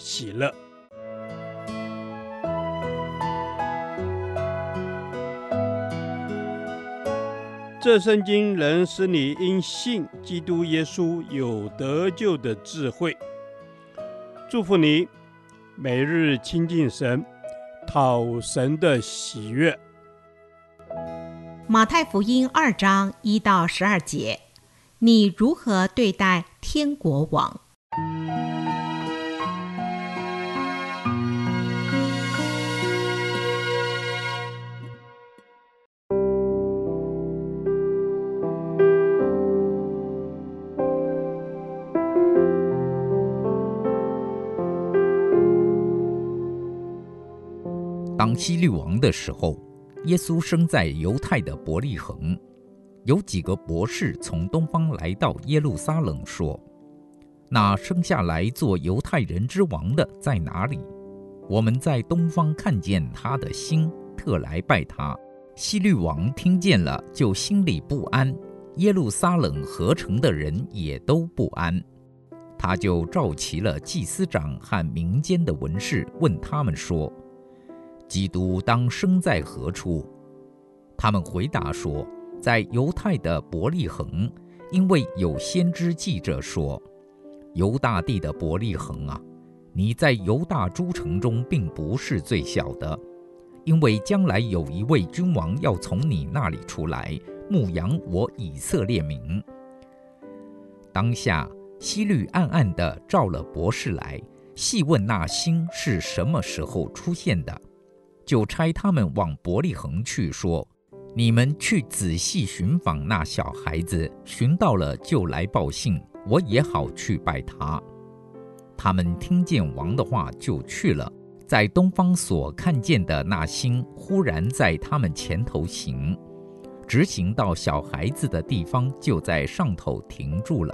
喜乐。这圣经能使你因信基督耶稣有得救的智慧。祝福你，每日亲近神，讨神的喜悦。马太福音二章一到十二节，你如何对待天国王？当希律王的时候。耶稣生在犹太的伯利恒，有几个博士从东方来到耶路撒冷，说：“那生下来做犹太人之王的在哪里？我们在东方看见他的星，特来拜他。”希律王听见了，就心里不安；耶路撒冷合成的人也都不安。他就召集了祭司长和民间的文士，问他们说。基督当生在何处？他们回答说，在犹太的伯利恒，因为有先知记着说：“犹大地的伯利恒啊，你在犹大诸城中并不是最小的，因为将来有一位君王要从你那里出来，牧养我以色列民。”当下希律暗暗地召了博士来，细问那星是什么时候出现的。就差他们往伯利恒去，说：“你们去仔细寻访那小孩子，寻到了就来报信，我也好去拜他。”他们听见王的话，就去了。在东方所看见的那星，忽然在他们前头行，直行到小孩子的地方，就在上头停住了。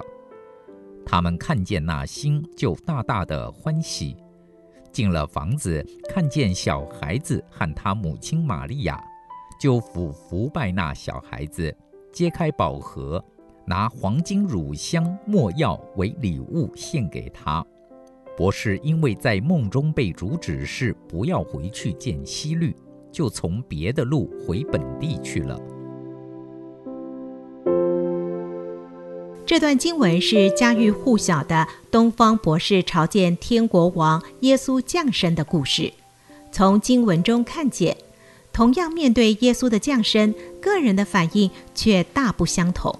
他们看见那星，就大大的欢喜。进了房子，看见小孩子和他母亲玛利亚，就俯伏拜那小孩子，揭开宝盒，拿黄金、乳香、没药为礼物献给他。博士因为在梦中被主指示不要回去见希律，就从别的路回本地去了。这段经文是家喻户晓的东方博士朝见天国王耶稣降生的故事。从经文中看见，同样面对耶稣的降生，个人的反应却大不相同。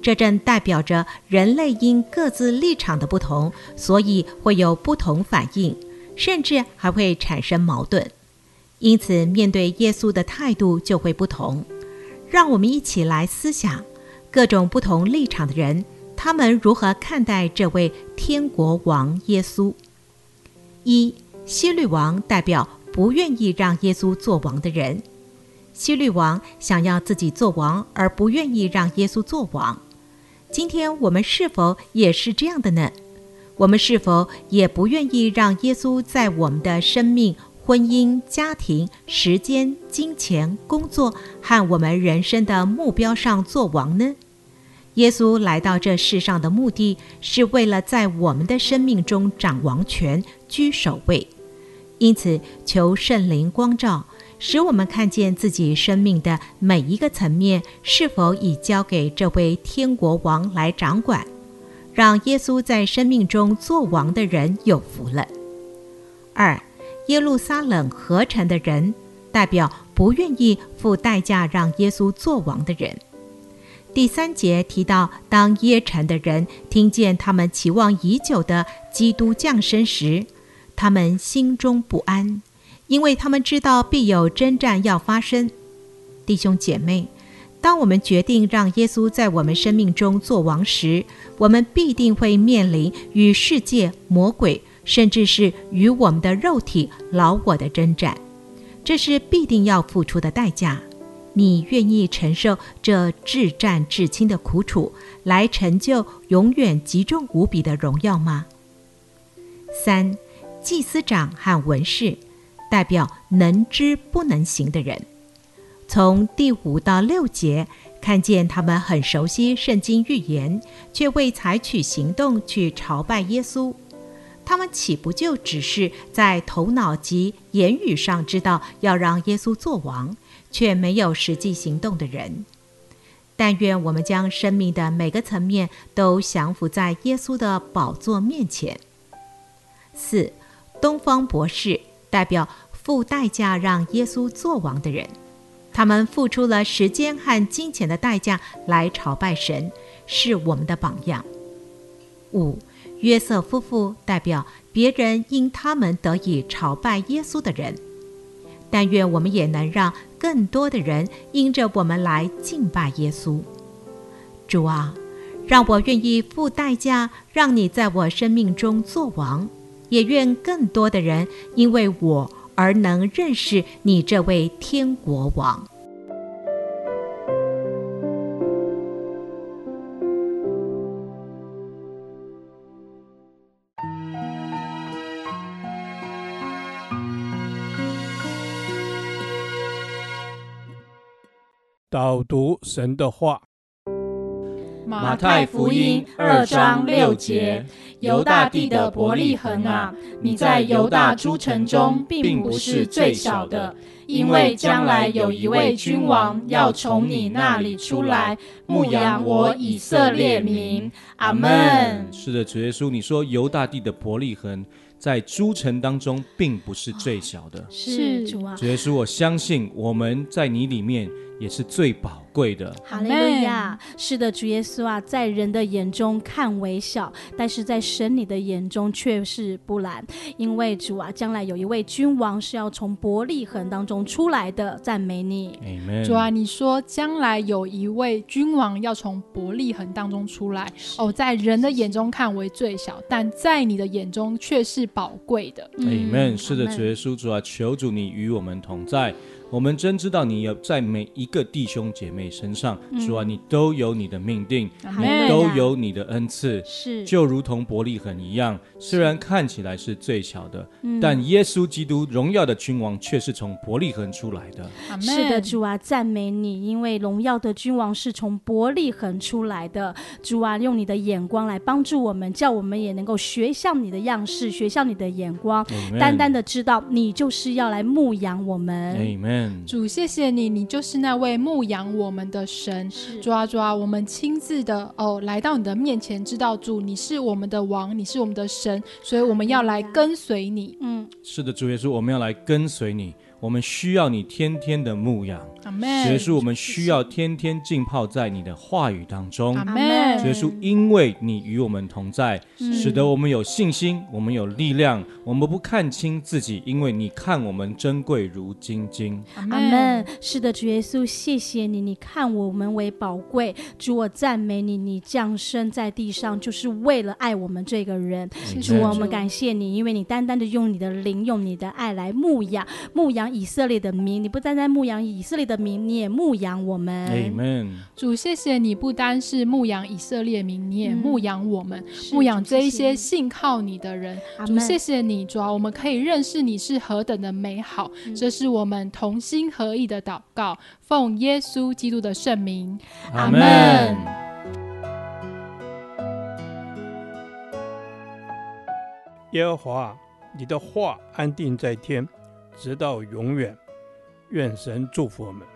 这正代表着人类因各自立场的不同，所以会有不同反应，甚至还会产生矛盾。因此，面对耶稣的态度就会不同。让我们一起来思想。各种不同立场的人，他们如何看待这位天国王耶稣？一、希律王代表不愿意让耶稣做王的人。希律王想要自己做王，而不愿意让耶稣做王。今天我们是否也是这样的呢？我们是否也不愿意让耶稣在我们的生命、婚姻、家庭、时间、金钱、工作和我们人生的目标上做王呢？耶稣来到这世上的目的是为了在我们的生命中掌王权、居首位。因此，求圣灵光照，使我们看见自己生命的每一个层面是否已交给这位天国王来掌管，让耶稣在生命中做王的人有福了。二。耶路撒冷合城的人，代表不愿意付代价让耶稣做王的人。第三节提到，当耶城的人听见他们期望已久的基督降生时，他们心中不安，因为他们知道必有征战要发生。弟兄姐妹，当我们决定让耶稣在我们生命中做王时，我们必定会面临与世界、魔鬼。甚至是与我们的肉体、老我的征战，这是必定要付出的代价。你愿意承受这至战至轻的苦楚，来成就永远极重无比的荣耀吗？三、祭司长和文士代表能知不能行的人，从第五到六节看见他们很熟悉圣经预言，却未采取行动去朝拜耶稣。他们岂不就只是在头脑及言语上知道要让耶稣做王，却没有实际行动的人？但愿我们将生命的每个层面都降服在耶稣的宝座面前。四、东方博士代表付代价让耶稣做王的人，他们付出了时间和金钱的代价来朝拜神，是我们的榜样。五。约瑟夫妇代表别人因他们得以朝拜耶稣的人，但愿我们也能让更多的人因着我们来敬拜耶稣。主啊，让我愿意付代价，让你在我生命中作王，也愿更多的人因为我而能认识你这位天国王。导读神的话，马太福音二章六节，犹大地的伯利恒啊，你在犹大诸城中并不是最小的，因为将来有一位君王要从你那里出来，牧养我以色列民。阿门。是的，主耶稣，你说犹大地的伯利恒在诸城当中并不是最小的，是主啊。主耶稣，我相信我们在你里面。也是最宝贵的。哈利路亚！是的，主耶稣啊，在人的眼中看为小，但是在神你的眼中却是不然。因为主啊，将来有一位君王是要从伯利恒当中出来的，赞美你。Amen。主啊，你说将来有一位君王要从伯利恒当中出来，哦，在人的眼中看为最小，但在你的眼中却是宝贵的。Amen。是的，主耶稣，主啊，求主你与我们同在。我们真知道，你要在每一个弟兄姐妹身上，嗯、主啊，你都有你的命定，嗯、你都有你的恩赐，是就如同伯利恒一样，虽然看起来是最小的，但耶稣基督荣耀的君王却是从伯利恒出来的。是的，主啊，赞美你，因为荣耀的君王是从伯利恒出来的。主啊，用你的眼光来帮助我们，叫我们也能够学像你的样式，学像你的眼光，单单的知道你就是要来牧养我们。Amen。主，谢谢你，你就是那位牧养我们的神。主啊，主啊，我们亲自的哦来到你的面前，知道主你是我们的王，你是我们的神，所以我们要来跟随你。嗯，是的，主耶稣，我们要来跟随你。我们需要你天天的牧养，主耶稣，我们需要天天浸泡在你的话语当中，主耶稣，因为你与我们同在，使得我们有信心，我们有力量，我们不看清自己，因为你看我们珍贵如金金。阿门。是的，主耶稣，谢谢你，你看我们为宝贵，主我赞美你，你降生在地上就是为了爱我们这个人，主我们感谢你，因为你单单的用你的灵，用你的爱来牧养，牧养。以色列的民，你不单单牧养以色列的民，你也牧养我们。Amen。主，谢谢你不单是牧养以色列民，你也牧养我们，嗯、牧养这一些信靠你的人。主，谢谢你，主啊，我们可以认识你是何等的美好。嗯、这是我们同心合意的祷告，奉耶稣基督的圣名。阿门。耶和华，你的话安定在天。直到永远，愿神祝福我们。